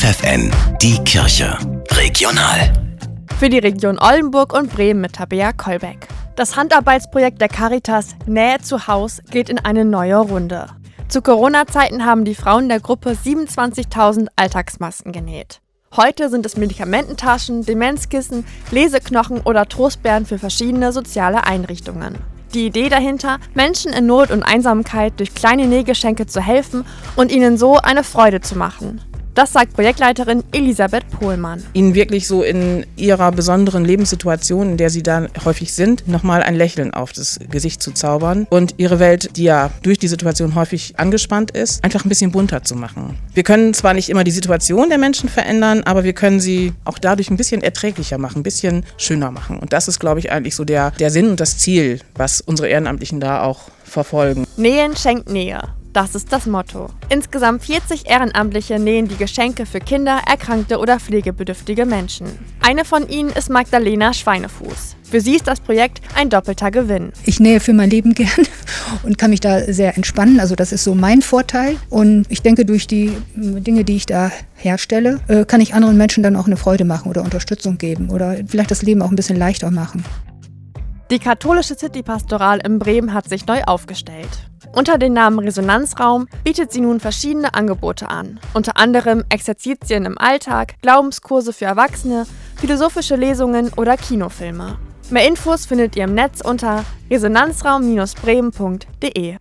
FFN, die Kirche. Regional. Für die Region Oldenburg und Bremen mit Tabea Kolbeck. Das Handarbeitsprojekt der Caritas Nähe zu Haus geht in eine neue Runde. Zu Corona-Zeiten haben die Frauen der Gruppe 27.000 Alltagsmasken genäht. Heute sind es Medikamententaschen, Demenzkissen, Leseknochen oder Trostbeeren für verschiedene soziale Einrichtungen. Die Idee dahinter, Menschen in Not und Einsamkeit durch kleine Nähgeschenke zu helfen und ihnen so eine Freude zu machen. Das sagt Projektleiterin Elisabeth Pohlmann. Ihnen wirklich so in ihrer besonderen Lebenssituation, in der sie da häufig sind, nochmal ein Lächeln auf das Gesicht zu zaubern und ihre Welt, die ja durch die Situation häufig angespannt ist, einfach ein bisschen bunter zu machen. Wir können zwar nicht immer die Situation der Menschen verändern, aber wir können sie auch dadurch ein bisschen erträglicher machen, ein bisschen schöner machen. Und das ist, glaube ich, eigentlich so der, der Sinn und das Ziel, was unsere Ehrenamtlichen da auch verfolgen. Nähen schenkt Nähe. Das ist das Motto. Insgesamt 40 Ehrenamtliche nähen die Geschenke für Kinder, erkrankte oder pflegebedürftige Menschen. Eine von ihnen ist Magdalena Schweinefuß. Für sie ist das Projekt ein doppelter Gewinn. Ich nähe für mein Leben gern und kann mich da sehr entspannen. Also das ist so mein Vorteil. Und ich denke, durch die Dinge, die ich da herstelle, äh, kann ich anderen Menschen dann auch eine Freude machen oder Unterstützung geben oder vielleicht das Leben auch ein bisschen leichter machen. Die katholische City-Pastoral in Bremen hat sich neu aufgestellt. Unter dem Namen Resonanzraum bietet sie nun verschiedene Angebote an. Unter anderem Exerzitien im Alltag, Glaubenskurse für Erwachsene, philosophische Lesungen oder Kinofilme. Mehr Infos findet ihr im Netz unter resonanzraum-bremen.de.